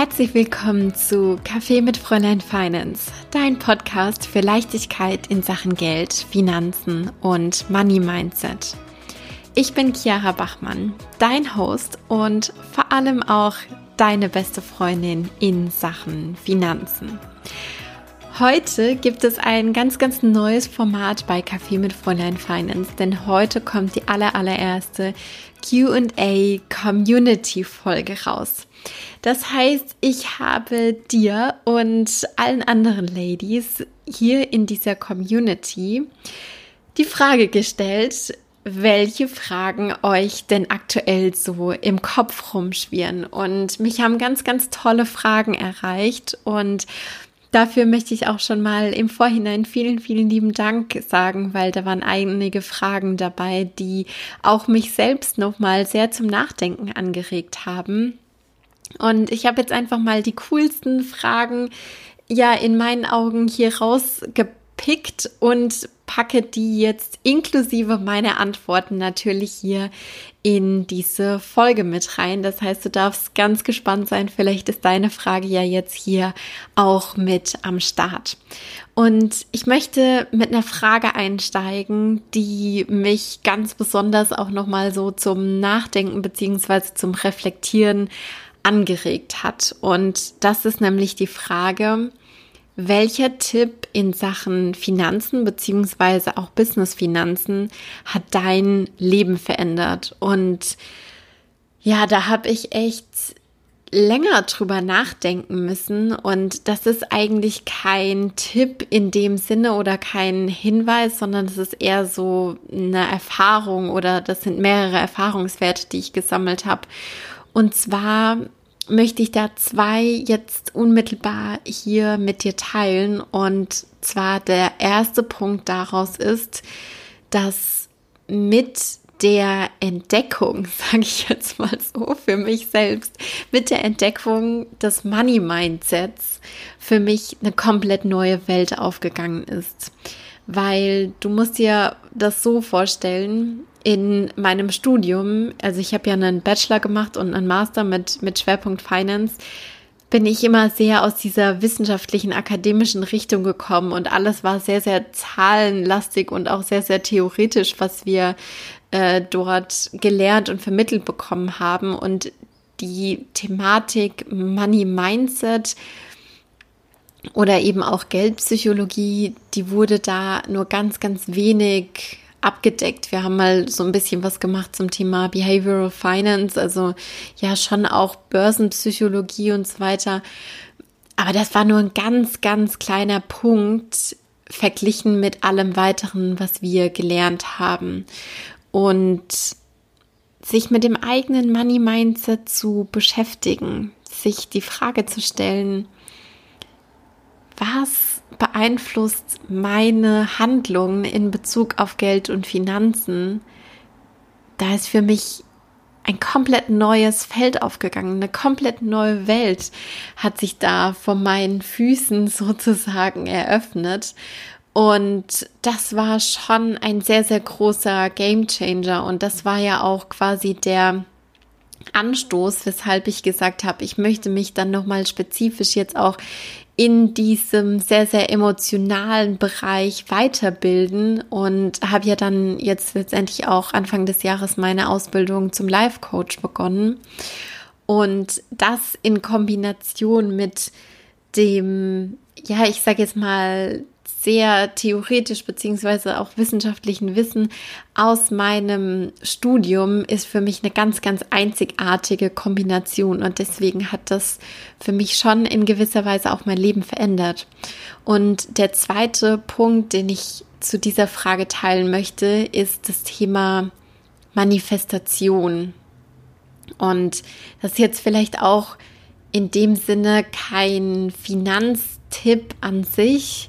Herzlich willkommen zu Kaffee mit Fräulein Finance, dein Podcast für Leichtigkeit in Sachen Geld, Finanzen und Money Mindset. Ich bin Chiara Bachmann, dein Host und vor allem auch deine beste Freundin in Sachen Finanzen. Heute gibt es ein ganz, ganz neues Format bei Kaffee mit Fräulein Finance, denn heute kommt die aller, allererste QA Community Folge raus. Das heißt, ich habe dir und allen anderen Ladies hier in dieser Community die Frage gestellt, welche Fragen euch denn aktuell so im Kopf rumschwirren. Und mich haben ganz, ganz tolle Fragen erreicht und Dafür möchte ich auch schon mal im Vorhinein vielen, vielen lieben Dank sagen, weil da waren einige Fragen dabei, die auch mich selbst nochmal sehr zum Nachdenken angeregt haben. Und ich habe jetzt einfach mal die coolsten Fragen ja in meinen Augen hier rausgepickt und packe die jetzt inklusive meiner Antworten natürlich hier in diese Folge mit rein. Das heißt, du darfst ganz gespannt sein. Vielleicht ist deine Frage ja jetzt hier auch mit am Start. Und ich möchte mit einer Frage einsteigen, die mich ganz besonders auch nochmal so zum Nachdenken beziehungsweise zum Reflektieren angeregt hat. Und das ist nämlich die Frage, welcher Tipp in Sachen Finanzen beziehungsweise auch Business-Finanzen hat dein Leben verändert? Und ja, da habe ich echt länger drüber nachdenken müssen und das ist eigentlich kein Tipp in dem Sinne oder kein Hinweis, sondern es ist eher so eine Erfahrung oder das sind mehrere Erfahrungswerte, die ich gesammelt habe. Und zwar möchte ich da zwei jetzt unmittelbar hier mit dir teilen. Und zwar der erste Punkt daraus ist, dass mit der Entdeckung, sage ich jetzt mal so für mich selbst, mit der Entdeckung des Money Mindsets für mich eine komplett neue Welt aufgegangen ist. Weil du musst dir das so vorstellen, in meinem Studium, also ich habe ja einen Bachelor gemacht und einen Master mit, mit Schwerpunkt Finance, bin ich immer sehr aus dieser wissenschaftlichen, akademischen Richtung gekommen und alles war sehr, sehr zahlenlastig und auch sehr, sehr theoretisch, was wir äh, dort gelernt und vermittelt bekommen haben. Und die Thematik Money Mindset oder eben auch Geldpsychologie, die wurde da nur ganz, ganz wenig abgedeckt. Wir haben mal so ein bisschen was gemacht zum Thema Behavioral Finance, also ja schon auch Börsenpsychologie und so weiter. Aber das war nur ein ganz, ganz kleiner Punkt verglichen mit allem weiteren, was wir gelernt haben. Und sich mit dem eigenen Money Mindset zu beschäftigen, sich die Frage zu stellen, was beeinflusst meine Handlungen in Bezug auf Geld und Finanzen, da ist für mich ein komplett neues Feld aufgegangen, eine komplett neue Welt hat sich da vor meinen Füßen sozusagen eröffnet. Und das war schon ein sehr, sehr großer Gamechanger. Und das war ja auch quasi der Anstoß, weshalb ich gesagt habe, ich möchte mich dann nochmal spezifisch jetzt auch in diesem sehr, sehr emotionalen Bereich weiterbilden und habe ja dann jetzt letztendlich auch Anfang des Jahres meine Ausbildung zum Life Coach begonnen. Und das in Kombination mit dem, ja, ich sage jetzt mal, sehr theoretisch beziehungsweise auch wissenschaftlichen Wissen aus meinem Studium ist für mich eine ganz, ganz einzigartige Kombination und deswegen hat das für mich schon in gewisser Weise auch mein Leben verändert. Und der zweite Punkt, den ich zu dieser Frage teilen möchte, ist das Thema Manifestation. Und das ist jetzt vielleicht auch in dem Sinne kein Finanztipp an sich,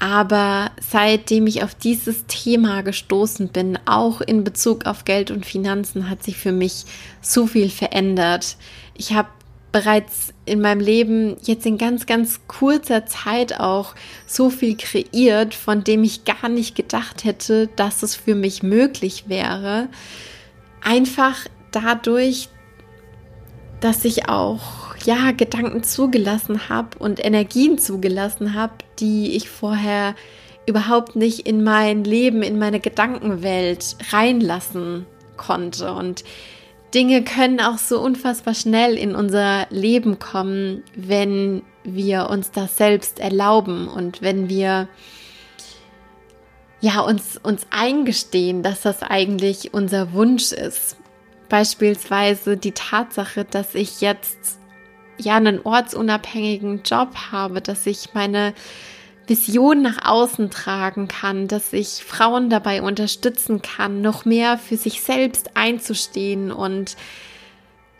aber seitdem ich auf dieses Thema gestoßen bin, auch in Bezug auf Geld und Finanzen, hat sich für mich so viel verändert. Ich habe bereits in meinem Leben jetzt in ganz, ganz kurzer Zeit auch so viel kreiert, von dem ich gar nicht gedacht hätte, dass es für mich möglich wäre. Einfach dadurch, dass ich auch ja Gedanken zugelassen habe und Energien zugelassen habe, die ich vorher überhaupt nicht in mein Leben, in meine Gedankenwelt reinlassen konnte. Und Dinge können auch so unfassbar schnell in unser Leben kommen, wenn wir uns das selbst erlauben und wenn wir ja uns uns eingestehen, dass das eigentlich unser Wunsch ist. Beispielsweise die Tatsache, dass ich jetzt ja einen ortsunabhängigen Job habe, dass ich meine Vision nach außen tragen kann, dass ich Frauen dabei unterstützen kann, noch mehr für sich selbst einzustehen und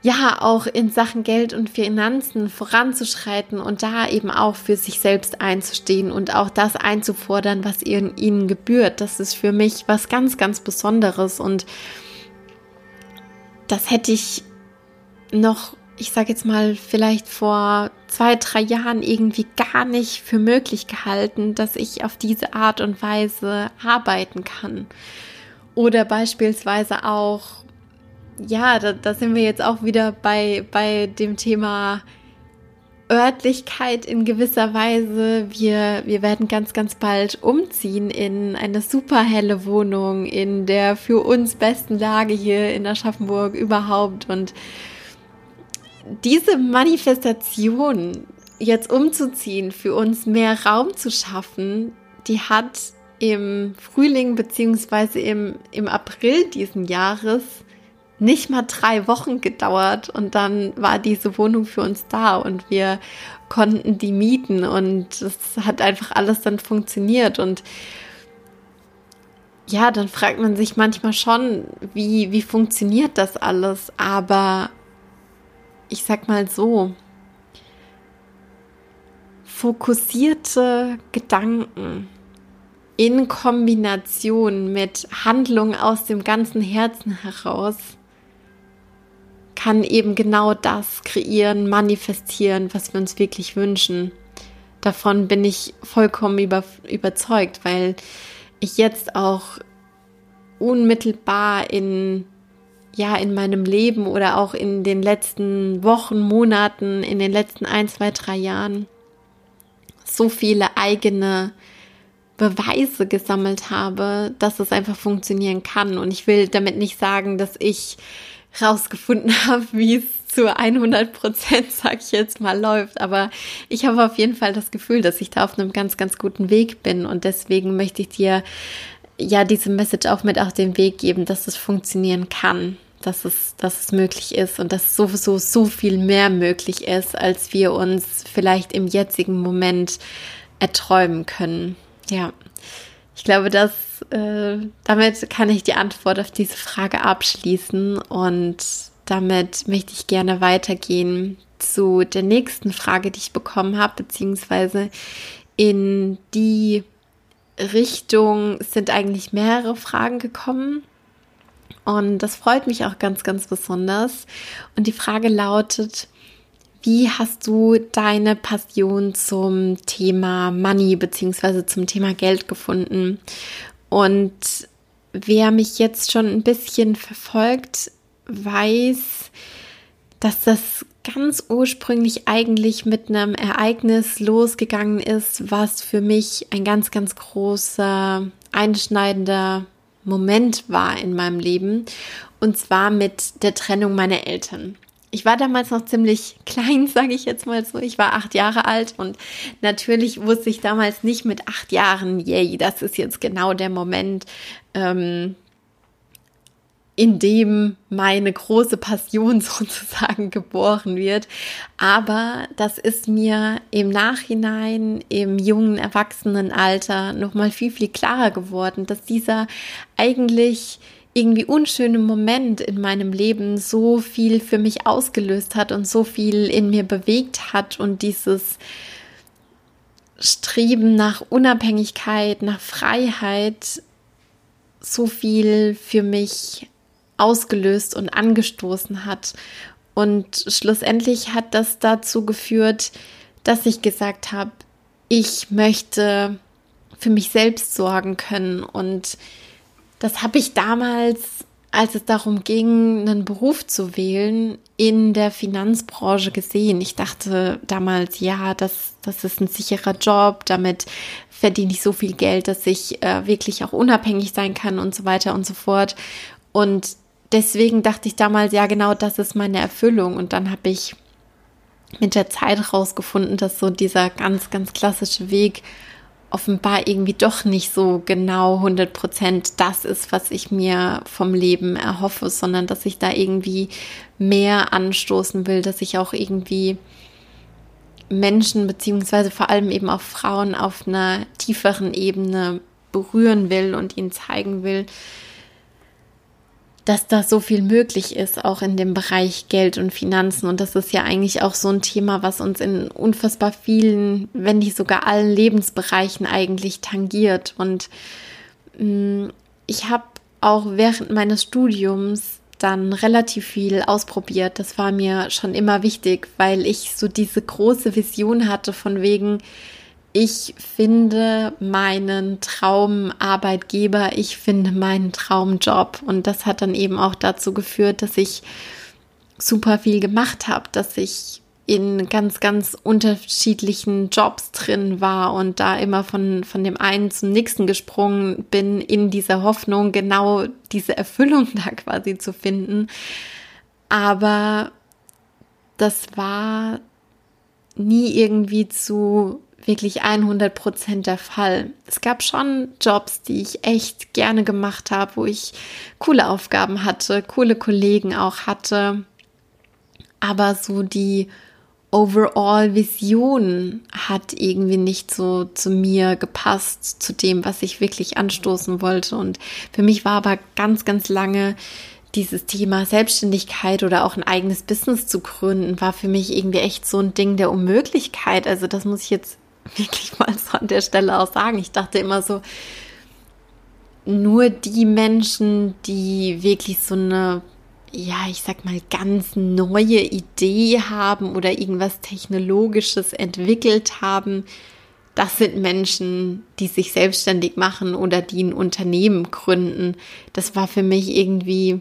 ja, auch in Sachen Geld und Finanzen voranzuschreiten und da eben auch für sich selbst einzustehen und auch das einzufordern, was ihnen gebührt. Das ist für mich was ganz, ganz Besonderes und das hätte ich noch ich sage jetzt mal, vielleicht vor zwei, drei Jahren irgendwie gar nicht für möglich gehalten, dass ich auf diese Art und Weise arbeiten kann. Oder beispielsweise auch, ja, da, da sind wir jetzt auch wieder bei, bei dem Thema Örtlichkeit in gewisser Weise. Wir, wir werden ganz, ganz bald umziehen in eine super helle Wohnung in der für uns besten Lage hier in Aschaffenburg überhaupt und diese Manifestation jetzt umzuziehen, für uns mehr Raum zu schaffen, die hat im Frühling beziehungsweise im, im April diesen Jahres nicht mal drei Wochen gedauert und dann war diese Wohnung für uns da und wir konnten die mieten und es hat einfach alles dann funktioniert und ja, dann fragt man sich manchmal schon, wie, wie funktioniert das alles, aber ich sag mal so, fokussierte Gedanken in Kombination mit Handlungen aus dem ganzen Herzen heraus kann eben genau das kreieren, manifestieren, was wir uns wirklich wünschen. Davon bin ich vollkommen über, überzeugt, weil ich jetzt auch unmittelbar in ja in meinem Leben oder auch in den letzten Wochen, Monaten, in den letzten ein, zwei, drei Jahren so viele eigene Beweise gesammelt habe, dass es einfach funktionieren kann. Und ich will damit nicht sagen, dass ich rausgefunden habe, wie es zu 100 Prozent, sag ich jetzt mal, läuft. Aber ich habe auf jeden Fall das Gefühl, dass ich da auf einem ganz, ganz guten Weg bin. Und deswegen möchte ich dir ja diese Message auch mit auf den Weg geben, dass es funktionieren kann, dass es, dass es möglich ist und dass sowieso so viel mehr möglich ist, als wir uns vielleicht im jetzigen Moment erträumen können. Ja, ich glaube, dass äh, damit kann ich die Antwort auf diese Frage abschließen und damit möchte ich gerne weitergehen zu der nächsten Frage, die ich bekommen habe, beziehungsweise in die Richtung sind eigentlich mehrere Fragen gekommen. Und das freut mich auch ganz, ganz besonders. Und die Frage lautet, wie hast du deine Passion zum Thema Money bzw. zum Thema Geld gefunden? Und wer mich jetzt schon ein bisschen verfolgt, weiß, dass das ganz ursprünglich eigentlich mit einem Ereignis losgegangen ist, was für mich ein ganz, ganz großer, einschneidender Moment war in meinem Leben. Und zwar mit der Trennung meiner Eltern. Ich war damals noch ziemlich klein, sage ich jetzt mal so. Ich war acht Jahre alt und natürlich wusste ich damals nicht mit acht Jahren, yay, das ist jetzt genau der Moment, ähm, in dem meine große Passion sozusagen geboren wird. Aber das ist mir im Nachhinein, im jungen Erwachsenenalter nochmal viel, viel klarer geworden, dass dieser eigentlich irgendwie unschöne Moment in meinem Leben so viel für mich ausgelöst hat und so viel in mir bewegt hat und dieses Streben nach Unabhängigkeit, nach Freiheit so viel für mich ausgelöst und angestoßen hat. Und schlussendlich hat das dazu geführt, dass ich gesagt habe, ich möchte für mich selbst sorgen können. Und das habe ich damals als es darum ging, einen Beruf zu wählen, in der Finanzbranche gesehen. Ich dachte damals, ja, das, das ist ein sicherer Job, damit verdiene ich so viel Geld, dass ich äh, wirklich auch unabhängig sein kann und so weiter und so fort. Und deswegen dachte ich damals, ja, genau das ist meine Erfüllung. Und dann habe ich mit der Zeit rausgefunden, dass so dieser ganz, ganz klassische Weg offenbar irgendwie doch nicht so genau 100 Prozent das ist, was ich mir vom Leben erhoffe, sondern dass ich da irgendwie mehr anstoßen will, dass ich auch irgendwie Menschen beziehungsweise vor allem eben auch Frauen auf einer tieferen Ebene berühren will und ihnen zeigen will, dass da so viel möglich ist, auch in dem Bereich Geld und Finanzen. Und das ist ja eigentlich auch so ein Thema, was uns in unfassbar vielen, wenn nicht sogar allen Lebensbereichen eigentlich tangiert. Und mh, mm, ich habe auch während meines Studiums dann relativ viel ausprobiert. Das war mir schon immer wichtig, weil ich so diese große Vision hatte von wegen, ich finde meinen Traumarbeitgeber, ich finde meinen Traumjob. Und das hat dann eben auch dazu geführt, dass ich super viel gemacht habe, dass ich in ganz, ganz unterschiedlichen Jobs drin war und da immer von, von dem einen zum nächsten gesprungen bin, in dieser Hoffnung, genau diese Erfüllung da quasi zu finden. Aber das war nie irgendwie zu wirklich 100 Prozent der Fall. Es gab schon Jobs, die ich echt gerne gemacht habe, wo ich coole Aufgaben hatte, coole Kollegen auch hatte. Aber so die Overall-Vision hat irgendwie nicht so zu mir gepasst, zu dem, was ich wirklich anstoßen wollte. Und für mich war aber ganz, ganz lange dieses Thema Selbstständigkeit oder auch ein eigenes Business zu gründen, war für mich irgendwie echt so ein Ding der Unmöglichkeit. Also das muss ich jetzt wirklich mal so an der Stelle auch sagen. Ich dachte immer so, nur die Menschen, die wirklich so eine, ja, ich sag mal, ganz neue Idee haben oder irgendwas Technologisches entwickelt haben, das sind Menschen, die sich selbstständig machen oder die ein Unternehmen gründen. Das war für mich irgendwie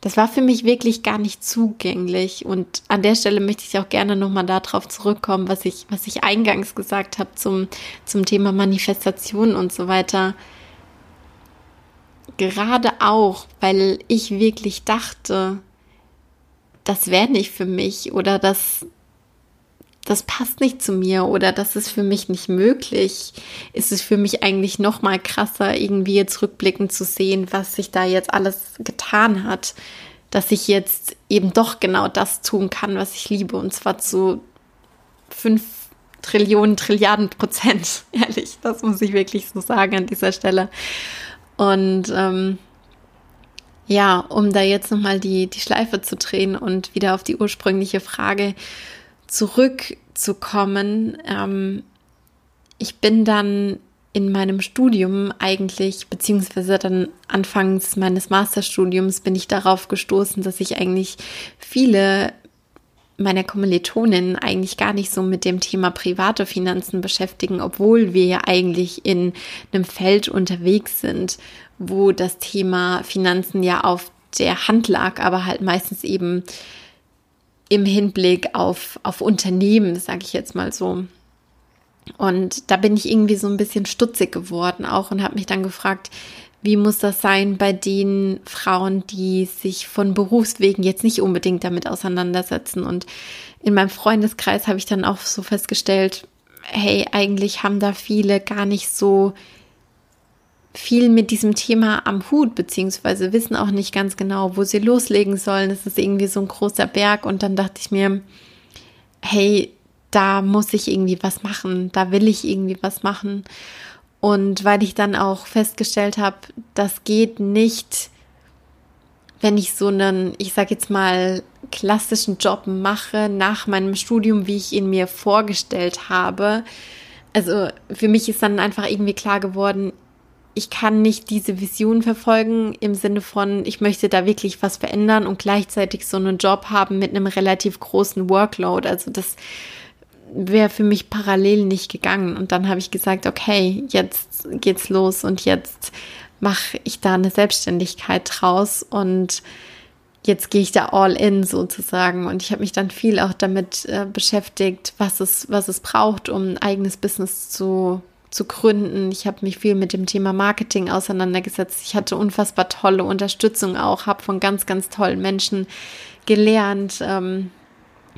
das war für mich wirklich gar nicht zugänglich. Und an der Stelle möchte ich auch gerne nochmal darauf zurückkommen, was ich, was ich eingangs gesagt habe zum, zum Thema Manifestation und so weiter. Gerade auch, weil ich wirklich dachte, das wäre nicht für mich oder das, das passt nicht zu mir oder das ist für mich nicht möglich, ist es für mich eigentlich noch mal krasser, irgendwie jetzt rückblickend zu sehen, was sich da jetzt alles getan hat, dass ich jetzt eben doch genau das tun kann, was ich liebe und zwar zu fünf Trillionen, Trilliarden Prozent, ehrlich, das muss ich wirklich so sagen an dieser Stelle. Und ähm, ja, um da jetzt nochmal die, die Schleife zu drehen und wieder auf die ursprüngliche Frage zurückzukommen. Ähm, ich bin dann in meinem Studium eigentlich, beziehungsweise dann anfangs meines Masterstudiums, bin ich darauf gestoßen, dass ich eigentlich viele meiner Kommilitoninnen eigentlich gar nicht so mit dem Thema private Finanzen beschäftigen, obwohl wir ja eigentlich in einem Feld unterwegs sind, wo das Thema Finanzen ja auf der Hand lag, aber halt meistens eben im Hinblick auf, auf Unternehmen, sage ich jetzt mal so. Und da bin ich irgendwie so ein bisschen stutzig geworden auch und habe mich dann gefragt, wie muss das sein bei den Frauen, die sich von Berufswegen jetzt nicht unbedingt damit auseinandersetzen? Und in meinem Freundeskreis habe ich dann auch so festgestellt, hey, eigentlich haben da viele gar nicht so viel mit diesem Thema am Hut, beziehungsweise wissen auch nicht ganz genau, wo sie loslegen sollen. Es ist irgendwie so ein großer Berg und dann dachte ich mir, hey, da muss ich irgendwie was machen, da will ich irgendwie was machen. Und weil ich dann auch festgestellt habe, das geht nicht, wenn ich so einen, ich sag jetzt mal, klassischen Job mache nach meinem Studium, wie ich ihn mir vorgestellt habe. Also für mich ist dann einfach irgendwie klar geworden, ich kann nicht diese Vision verfolgen im Sinne von, ich möchte da wirklich was verändern und gleichzeitig so einen Job haben mit einem relativ großen Workload. Also das wäre für mich parallel nicht gegangen. Und dann habe ich gesagt, okay, jetzt geht's los und jetzt mache ich da eine Selbstständigkeit draus und jetzt gehe ich da all in sozusagen. Und ich habe mich dann viel auch damit äh, beschäftigt, was es, was es braucht, um ein eigenes Business zu, zu gründen. Ich habe mich viel mit dem Thema Marketing auseinandergesetzt. Ich hatte unfassbar tolle Unterstützung auch, habe von ganz, ganz tollen Menschen gelernt. Ähm,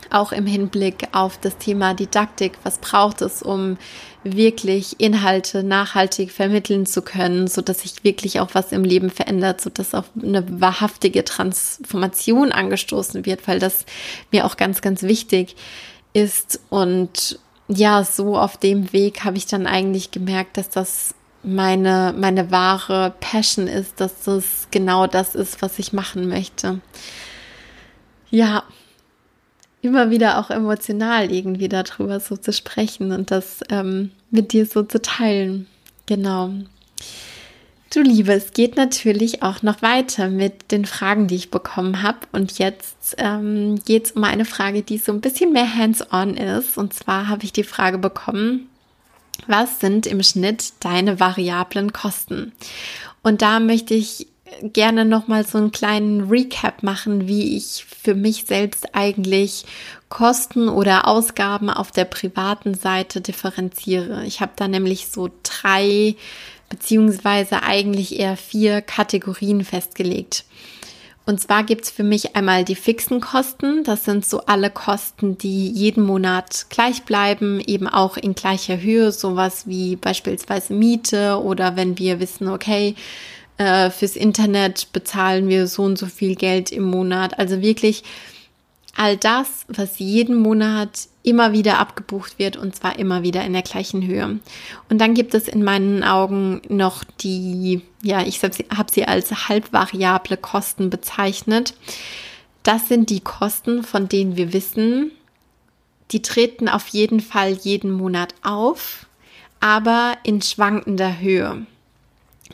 auch im Hinblick auf das Thema Didaktik. Was braucht es, um wirklich Inhalte nachhaltig vermitteln zu können, so dass sich wirklich auch was im Leben verändert, so dass auch eine wahrhaftige Transformation angestoßen wird, weil das mir auch ganz, ganz wichtig ist. Und ja, so auf dem Weg habe ich dann eigentlich gemerkt, dass das meine, meine wahre Passion ist, dass das genau das ist, was ich machen möchte. Ja, immer wieder auch emotional irgendwie darüber so zu sprechen und das ähm, mit dir so zu teilen. Genau. Du Liebe, es geht natürlich auch noch weiter mit den Fragen, die ich bekommen habe. Und jetzt ähm, geht es um eine Frage, die so ein bisschen mehr hands-on ist. Und zwar habe ich die Frage bekommen, was sind im Schnitt deine variablen Kosten? Und da möchte ich gerne noch mal so einen kleinen Recap machen, wie ich für mich selbst eigentlich Kosten oder Ausgaben auf der privaten Seite differenziere. Ich habe da nämlich so drei beziehungsweise eigentlich eher vier Kategorien festgelegt. Und zwar gibt's für mich einmal die fixen Kosten. Das sind so alle Kosten, die jeden Monat gleich bleiben, eben auch in gleicher Höhe. Sowas wie beispielsweise Miete oder wenn wir wissen, okay, äh, fürs Internet bezahlen wir so und so viel Geld im Monat. Also wirklich all das, was jeden Monat immer wieder abgebucht wird und zwar immer wieder in der gleichen Höhe. Und dann gibt es in meinen Augen noch die, ja, ich habe sie, hab sie als halbvariable Kosten bezeichnet. Das sind die Kosten, von denen wir wissen, die treten auf jeden Fall jeden Monat auf, aber in schwankender Höhe.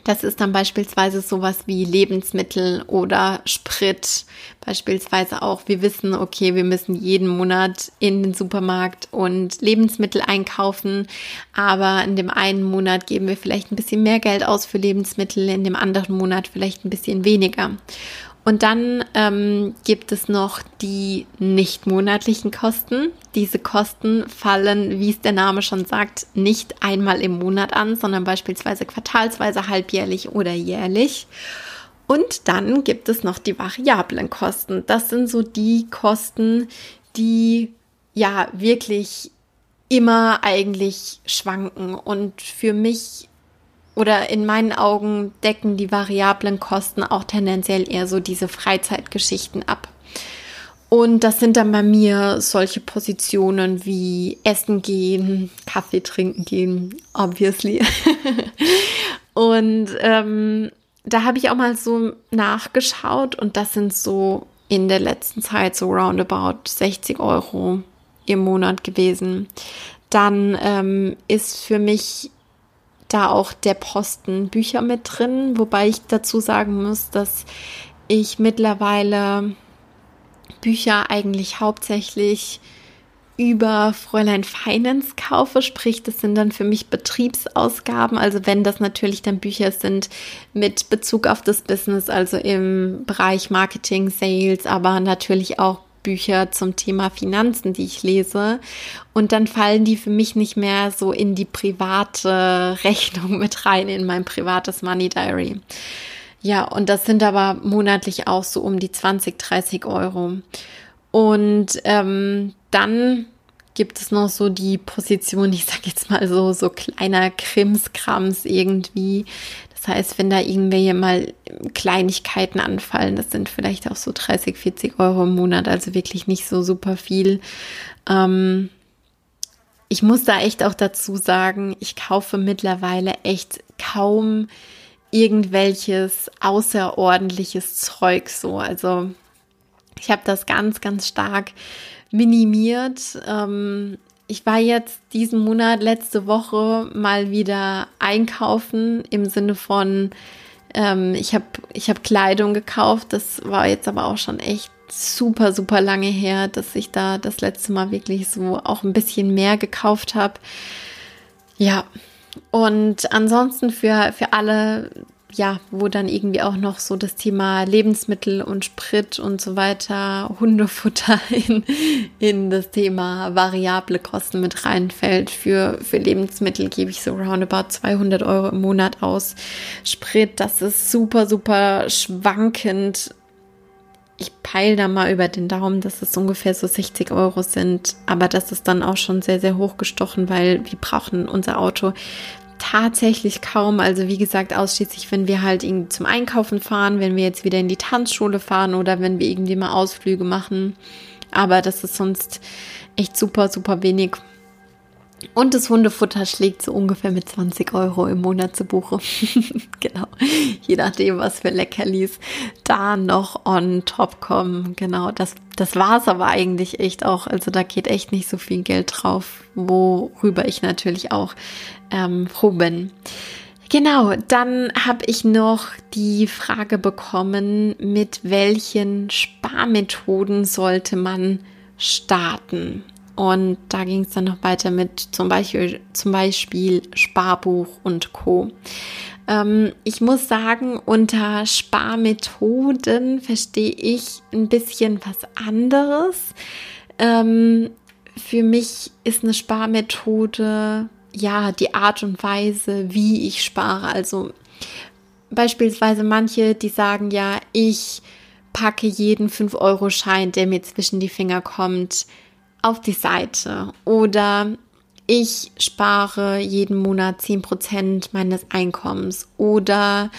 Das ist dann beispielsweise sowas wie Lebensmittel oder Sprit. Beispielsweise auch, wir wissen, okay, wir müssen jeden Monat in den Supermarkt und Lebensmittel einkaufen, aber in dem einen Monat geben wir vielleicht ein bisschen mehr Geld aus für Lebensmittel, in dem anderen Monat vielleicht ein bisschen weniger. Und dann ähm, gibt es noch die nicht monatlichen Kosten. Diese Kosten fallen, wie es der Name schon sagt, nicht einmal im Monat an, sondern beispielsweise quartalsweise, halbjährlich oder jährlich. Und dann gibt es noch die variablen Kosten. Das sind so die Kosten, die ja wirklich immer eigentlich schwanken und für mich oder in meinen Augen decken die variablen Kosten auch tendenziell eher so diese Freizeitgeschichten ab. Und das sind dann bei mir solche Positionen wie Essen gehen, Kaffee trinken gehen, obviously. und ähm, da habe ich auch mal so nachgeschaut und das sind so in der letzten Zeit so roundabout 60 Euro im Monat gewesen. Dann ähm, ist für mich da auch der Posten Bücher mit drin, wobei ich dazu sagen muss, dass ich mittlerweile Bücher eigentlich hauptsächlich über Fräulein Finance kaufe, sprich, das sind dann für mich Betriebsausgaben, also wenn das natürlich dann Bücher sind mit Bezug auf das Business, also im Bereich Marketing, Sales, aber natürlich auch Bücher zum Thema Finanzen, die ich lese. Und dann fallen die für mich nicht mehr so in die private Rechnung mit rein, in mein privates Money Diary. Ja, und das sind aber monatlich auch so um die 20, 30 Euro. Und ähm, dann gibt es noch so die Position, ich sag jetzt mal so, so kleiner Krimskrams irgendwie. Heißt, wenn da irgendwelche mal Kleinigkeiten anfallen, das sind vielleicht auch so 30, 40 Euro im Monat, also wirklich nicht so super viel. Ähm, ich muss da echt auch dazu sagen, ich kaufe mittlerweile echt kaum irgendwelches außerordentliches Zeug so. Also ich habe das ganz, ganz stark minimiert. Ähm, ich war jetzt diesen Monat, letzte Woche mal wieder einkaufen im Sinne von, ähm, ich habe ich hab Kleidung gekauft. Das war jetzt aber auch schon echt super, super lange her, dass ich da das letzte Mal wirklich so auch ein bisschen mehr gekauft habe. Ja, und ansonsten für, für alle ja, wo dann irgendwie auch noch so das Thema Lebensmittel und Sprit und so weiter, Hundefutter in, in das Thema variable Kosten mit reinfällt. Für, für Lebensmittel gebe ich so roundabout 200 Euro im Monat aus. Sprit, das ist super, super schwankend ich peile da mal über den Daumen, dass es ungefähr so 60 Euro sind. Aber das ist dann auch schon sehr, sehr hochgestochen, weil wir brauchen unser Auto tatsächlich kaum. Also wie gesagt, ausschließlich, wenn wir halt irgendwie zum Einkaufen fahren, wenn wir jetzt wieder in die Tanzschule fahren oder wenn wir irgendwie mal Ausflüge machen. Aber das ist sonst echt super, super wenig. Und das Hundefutter schlägt so ungefähr mit 20 Euro im Monat zu Buche. genau. Je nachdem, was für Leckerlis da noch on top kommen. Genau. Das, das war es aber eigentlich echt auch. Also da geht echt nicht so viel Geld drauf, worüber ich natürlich auch ähm, froh bin. Genau, dann habe ich noch die Frage bekommen, mit welchen Sparmethoden sollte man starten? Und da ging es dann noch weiter mit zum Beispiel, zum Beispiel Sparbuch und Co. Ähm, ich muss sagen, unter Sparmethoden verstehe ich ein bisschen was anderes. Ähm, für mich ist eine Sparmethode ja die Art und Weise, wie ich spare. Also beispielsweise manche, die sagen ja, ich packe jeden 5-Euro-Schein, der mir zwischen die Finger kommt, auf die Seite. Oder ich spare jeden Monat 10% meines Einkommens. Oder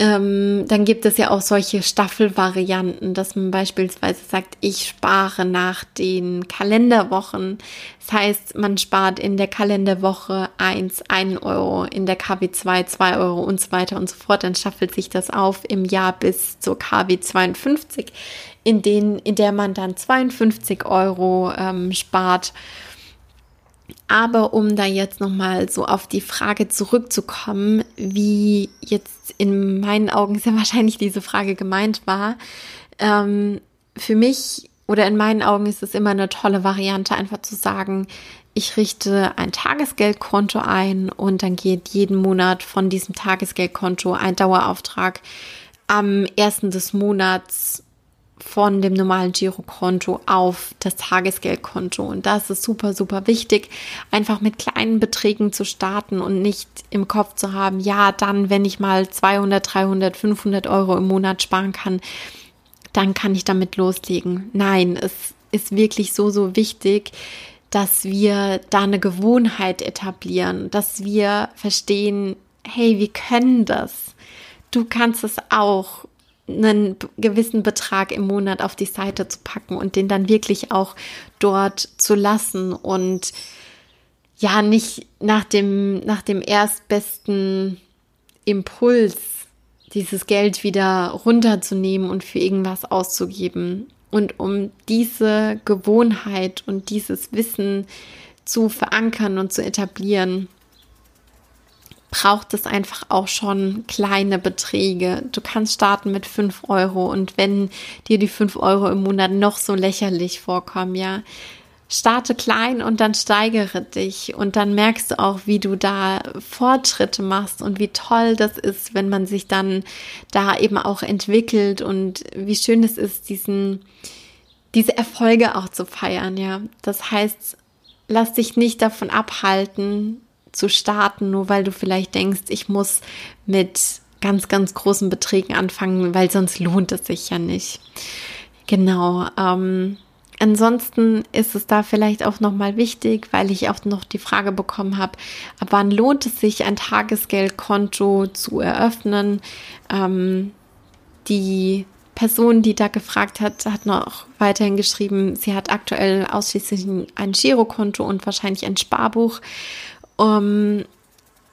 ähm, dann gibt es ja auch solche Staffelvarianten, dass man beispielsweise sagt, ich spare nach den Kalenderwochen. Das heißt, man spart in der Kalenderwoche 1 1 Euro, in der KW 2 2 Euro und so weiter und so fort. Dann staffelt sich das auf im Jahr bis zur KW 52, in, denen, in der man dann 52 Euro ähm, spart. Aber um da jetzt nochmal so auf die Frage zurückzukommen, wie jetzt in meinen Augen sehr wahrscheinlich diese Frage gemeint war, ähm, für mich oder in meinen Augen ist es immer eine tolle Variante, einfach zu sagen, ich richte ein Tagesgeldkonto ein und dann geht jeden Monat von diesem Tagesgeldkonto ein Dauerauftrag am ersten des Monats von dem normalen Girokonto auf das Tagesgeldkonto. Und das ist super, super wichtig, einfach mit kleinen Beträgen zu starten und nicht im Kopf zu haben, ja, dann, wenn ich mal 200, 300, 500 Euro im Monat sparen kann, dann kann ich damit loslegen. Nein, es ist wirklich so, so wichtig, dass wir da eine Gewohnheit etablieren, dass wir verstehen, hey, wir können das. Du kannst es auch einen gewissen Betrag im Monat auf die Seite zu packen und den dann wirklich auch dort zu lassen und ja, nicht nach dem, nach dem erstbesten Impuls dieses Geld wieder runterzunehmen und für irgendwas auszugeben. Und um diese Gewohnheit und dieses Wissen zu verankern und zu etablieren, braucht es einfach auch schon kleine Beträge. Du kannst starten mit 5 Euro und wenn dir die 5 Euro im Monat noch so lächerlich vorkommen, ja, starte klein und dann steigere dich und dann merkst du auch, wie du da Fortschritte machst und wie toll das ist, wenn man sich dann da eben auch entwickelt und wie schön es ist, diesen, diese Erfolge auch zu feiern, ja. Das heißt, lass dich nicht davon abhalten, zu starten, nur weil du vielleicht denkst, ich muss mit ganz, ganz großen Beträgen anfangen, weil sonst lohnt es sich ja nicht. Genau. Ähm, ansonsten ist es da vielleicht auch nochmal wichtig, weil ich auch noch die Frage bekommen habe, ab wann lohnt es sich, ein Tagesgeldkonto zu eröffnen? Ähm, die Person, die da gefragt hat, hat noch weiterhin geschrieben, sie hat aktuell ausschließlich ein Girokonto und wahrscheinlich ein Sparbuch um,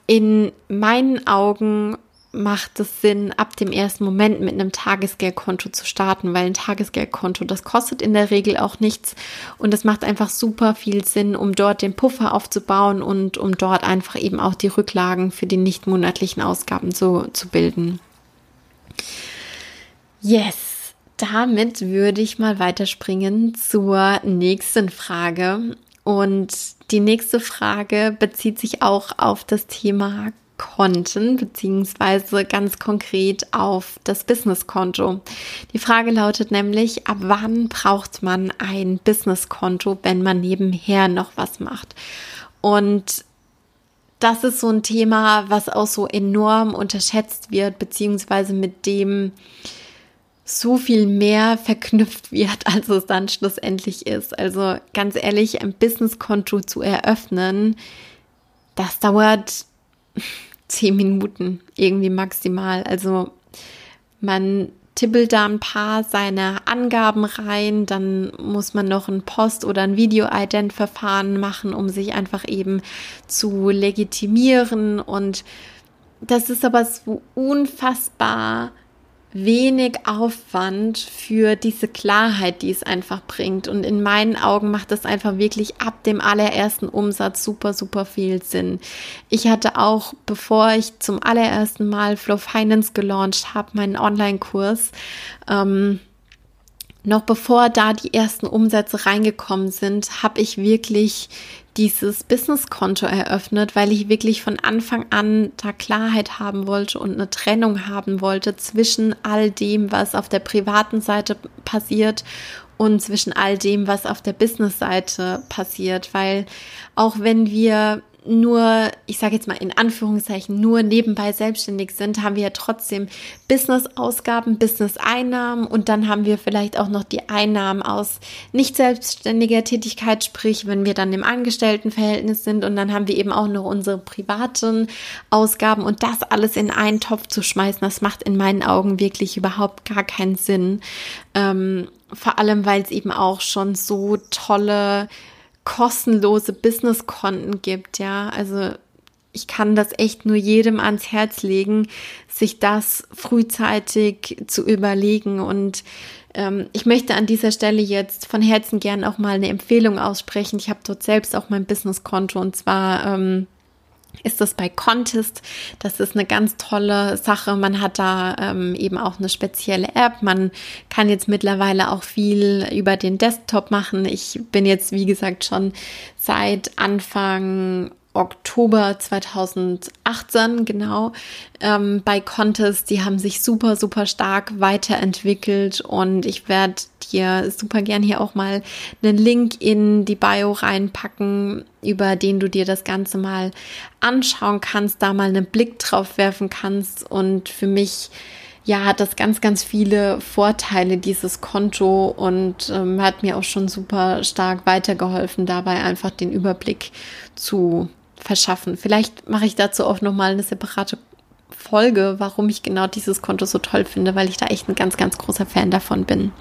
in meinen Augen macht es Sinn, ab dem ersten Moment mit einem Tagesgeldkonto zu starten, weil ein Tagesgeldkonto, das kostet in der Regel auch nichts und es macht einfach super viel Sinn, um dort den Puffer aufzubauen und um dort einfach eben auch die Rücklagen für die nicht monatlichen Ausgaben zu, zu bilden. Yes, damit würde ich mal weiterspringen zur nächsten Frage. Und die nächste Frage bezieht sich auch auf das Thema Konten beziehungsweise ganz konkret auf das Businesskonto. Die Frage lautet nämlich, ab wann braucht man ein Businesskonto, wenn man nebenher noch was macht? Und das ist so ein Thema, was auch so enorm unterschätzt wird, beziehungsweise mit dem so viel mehr verknüpft wird, als es dann schlussendlich ist. Also ganz ehrlich, ein Businesskonto zu eröffnen, das dauert zehn Minuten irgendwie maximal. Also man tippelt da ein paar seine Angaben rein, dann muss man noch ein Post- oder ein Video-Ident-Verfahren machen, um sich einfach eben zu legitimieren. Und das ist aber so unfassbar wenig Aufwand für diese Klarheit, die es einfach bringt. Und in meinen Augen macht das einfach wirklich ab dem allerersten Umsatz super, super viel Sinn. Ich hatte auch, bevor ich zum allerersten Mal Flow Finance gelauncht habe, meinen Online-Kurs, ähm, noch bevor da die ersten Umsätze reingekommen sind, habe ich wirklich dieses Businesskonto eröffnet, weil ich wirklich von Anfang an da Klarheit haben wollte und eine Trennung haben wollte zwischen all dem, was auf der privaten Seite passiert und zwischen all dem, was auf der Business-Seite passiert, weil auch wenn wir nur, ich sage jetzt mal in Anführungszeichen, nur nebenbei selbstständig sind, haben wir ja trotzdem Business-Ausgaben, Business-Einnahmen und dann haben wir vielleicht auch noch die Einnahmen aus nicht selbstständiger Tätigkeit, sprich, wenn wir dann im Angestelltenverhältnis sind und dann haben wir eben auch noch unsere privaten Ausgaben und das alles in einen Topf zu schmeißen, das macht in meinen Augen wirklich überhaupt gar keinen Sinn. Ähm, vor allem, weil es eben auch schon so tolle kostenlose Businesskonten gibt, ja. Also ich kann das echt nur jedem ans Herz legen, sich das frühzeitig zu überlegen. Und ähm, ich möchte an dieser Stelle jetzt von Herzen gern auch mal eine Empfehlung aussprechen. Ich habe dort selbst auch mein Businesskonto und zwar ähm, ist das bei Contest. Das ist eine ganz tolle Sache. Man hat da ähm, eben auch eine spezielle App. Man kann jetzt mittlerweile auch viel über den Desktop machen. Ich bin jetzt, wie gesagt, schon seit Anfang Oktober 2018, genau, ähm, bei Contest. Die haben sich super, super stark weiterentwickelt und ich werde dir super gern hier auch mal einen Link in die Bio reinpacken, über den du dir das Ganze mal anschauen kannst, da mal einen Blick drauf werfen kannst und für mich ja, hat das ganz, ganz viele Vorteile, dieses Konto und ähm, hat mir auch schon super stark weitergeholfen, dabei einfach den Überblick zu verschaffen. Vielleicht mache ich dazu auch nochmal eine separate Folge, warum ich genau dieses Konto so toll finde, weil ich da echt ein ganz, ganz großer Fan davon bin.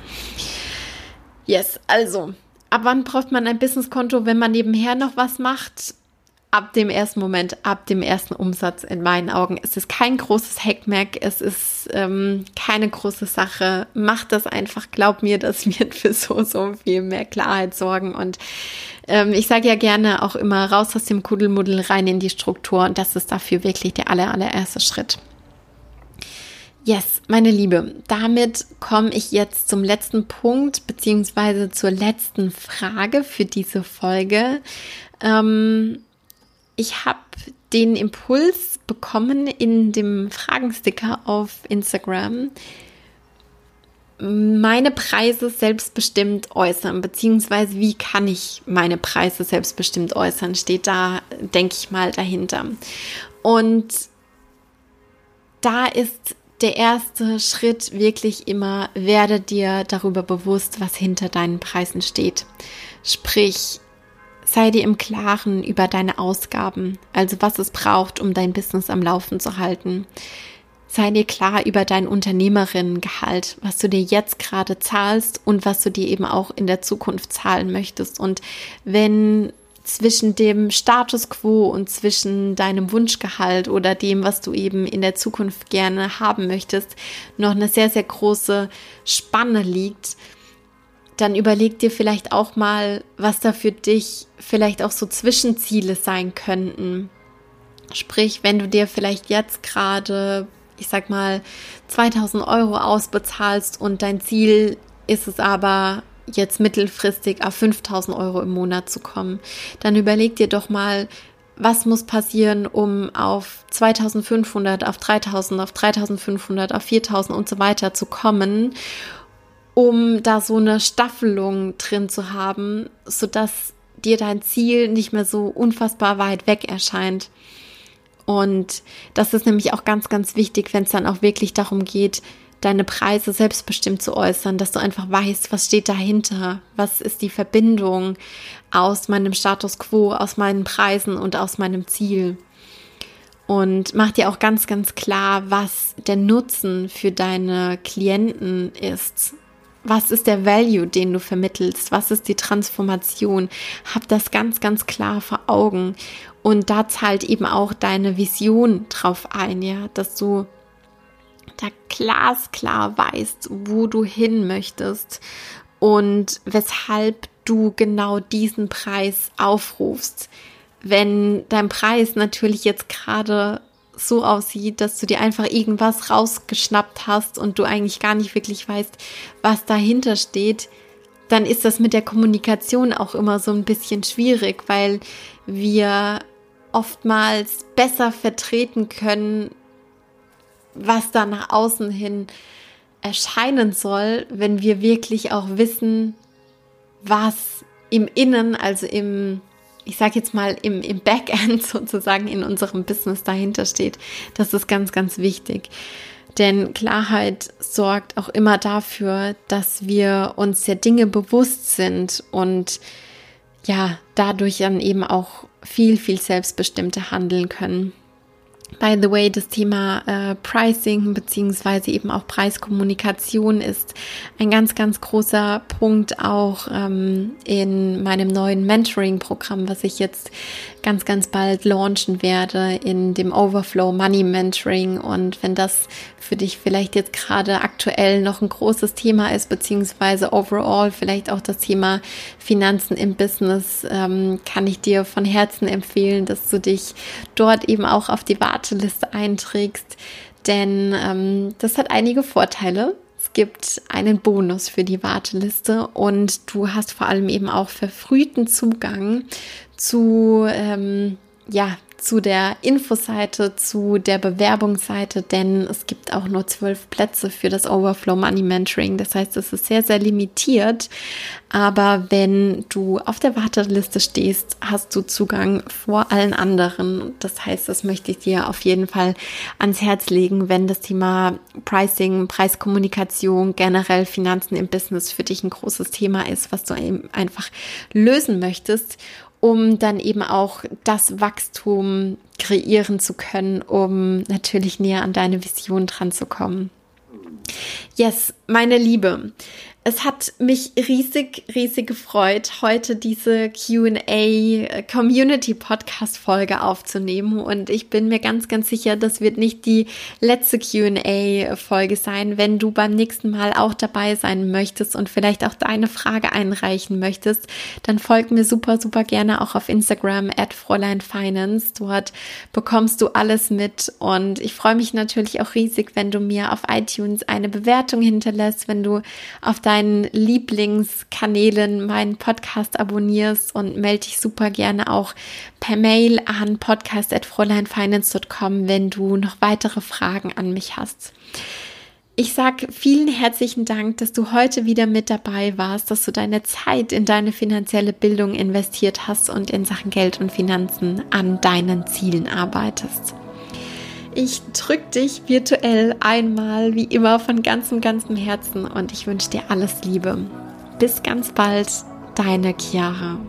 Yes, also, ab wann braucht man ein Businesskonto, wenn man nebenher noch was macht? ab dem ersten Moment, ab dem ersten Umsatz in meinen Augen. Es ist kein großes Hackmack, es ist ähm, keine große Sache. Mach das einfach, glaub mir, das wird für so, so viel mehr Klarheit sorgen. Und ähm, ich sage ja gerne auch immer raus aus dem Kuddelmuddel rein in die Struktur und das ist dafür wirklich der aller, allererste Schritt. Yes, meine Liebe, damit komme ich jetzt zum letzten Punkt beziehungsweise zur letzten Frage für diese Folge. Ähm, ich habe den Impuls bekommen in dem Fragensticker auf Instagram, meine Preise selbstbestimmt äußern, beziehungsweise wie kann ich meine Preise selbstbestimmt äußern, steht da, denke ich mal, dahinter. Und da ist der erste Schritt wirklich immer, werde dir darüber bewusst, was hinter deinen Preisen steht. Sprich, sei dir im Klaren über deine Ausgaben, also was es braucht, um dein Business am Laufen zu halten. Sei dir klar über dein Unternehmerinnengehalt, was du dir jetzt gerade zahlst und was du dir eben auch in der Zukunft zahlen möchtest. Und wenn zwischen dem Status quo und zwischen deinem Wunschgehalt oder dem, was du eben in der Zukunft gerne haben möchtest, noch eine sehr, sehr große Spanne liegt, dann überleg dir vielleicht auch mal, was da für dich vielleicht auch so Zwischenziele sein könnten. Sprich, wenn du dir vielleicht jetzt gerade, ich sag mal, 2000 Euro ausbezahlst und dein Ziel ist es aber, jetzt mittelfristig auf 5000 Euro im Monat zu kommen, dann überleg dir doch mal, was muss passieren, um auf 2500, auf 3000, auf 3500, auf 4000 und so weiter zu kommen, um da so eine Staffelung drin zu haben, sodass dir dein Ziel nicht mehr so unfassbar weit weg erscheint. Und das ist nämlich auch ganz, ganz wichtig, wenn es dann auch wirklich darum geht, deine Preise selbstbestimmt zu äußern, dass du einfach weißt, was steht dahinter, was ist die Verbindung aus meinem Status quo, aus meinen Preisen und aus meinem Ziel. Und mach dir auch ganz, ganz klar, was der Nutzen für deine Klienten ist. Was ist der Value, den du vermittelst? Was ist die Transformation? Hab das ganz, ganz klar vor Augen. Und da zahlt eben auch deine Vision drauf ein, ja, dass du da glasklar weißt, wo du hin möchtest und weshalb du genau diesen Preis aufrufst. Wenn dein Preis natürlich jetzt gerade so aussieht, dass du dir einfach irgendwas rausgeschnappt hast und du eigentlich gar nicht wirklich weißt, was dahinter steht, dann ist das mit der Kommunikation auch immer so ein bisschen schwierig, weil wir oftmals besser vertreten können, was da nach außen hin erscheinen soll, wenn wir wirklich auch wissen, was im Innen, also im, ich sage jetzt mal im, im Backend sozusagen in unserem Business dahinter steht. Das ist ganz, ganz wichtig. Denn Klarheit sorgt auch immer dafür, dass wir uns der Dinge bewusst sind und ja, dadurch dann eben auch viel, viel selbstbestimmter handeln können. By the way, das Thema äh, Pricing beziehungsweise eben auch Preiskommunikation ist ein ganz, ganz großer Punkt auch ähm, in meinem neuen Mentoring-Programm, was ich jetzt ganz, ganz bald launchen werde in dem Overflow Money Mentoring. Und wenn das für dich vielleicht jetzt gerade aktuell noch ein großes Thema ist, beziehungsweise overall vielleicht auch das Thema Finanzen im Business, ähm, kann ich dir von Herzen empfehlen, dass du dich dort eben auch auf die Warteliste einträgst. Denn ähm, das hat einige Vorteile. Es gibt einen Bonus für die Warteliste und du hast vor allem eben auch verfrühten Zugang zu, ähm, ja, zu der Infoseite, zu der Bewerbungsseite, denn es gibt auch nur zwölf Plätze für das Overflow Money Mentoring. Das heißt, es ist sehr, sehr limitiert. Aber wenn du auf der Warteliste stehst, hast du Zugang vor allen anderen. Das heißt, das möchte ich dir auf jeden Fall ans Herz legen, wenn das Thema Pricing, Preiskommunikation, generell Finanzen im Business für dich ein großes Thema ist, was du einfach lösen möchtest um dann eben auch das Wachstum kreieren zu können, um natürlich näher an deine Vision dran zu kommen. Yes, meine Liebe. Es hat mich riesig, riesig gefreut, heute diese QA Community Podcast Folge aufzunehmen. Und ich bin mir ganz, ganz sicher, das wird nicht die letzte QA Folge sein. Wenn du beim nächsten Mal auch dabei sein möchtest und vielleicht auch deine Frage einreichen möchtest, dann folg mir super, super gerne auch auf Instagram at Fräulein Finance. Dort bekommst du alles mit. Und ich freue mich natürlich auch riesig, wenn du mir auf iTunes eine Bewertung hinterlässt, wenn du auf dein deinen Lieblingskanälen meinen Podcast abonnierst und melde dich super gerne auch per Mail an podcast.fräuleinfinance.com, wenn du noch weitere Fragen an mich hast. Ich sage vielen herzlichen Dank, dass du heute wieder mit dabei warst, dass du deine Zeit in deine finanzielle Bildung investiert hast und in Sachen Geld und Finanzen an deinen Zielen arbeitest. Ich drücke dich virtuell einmal, wie immer, von ganzem, ganzem Herzen und ich wünsche dir alles Liebe. Bis ganz bald, deine Chiara.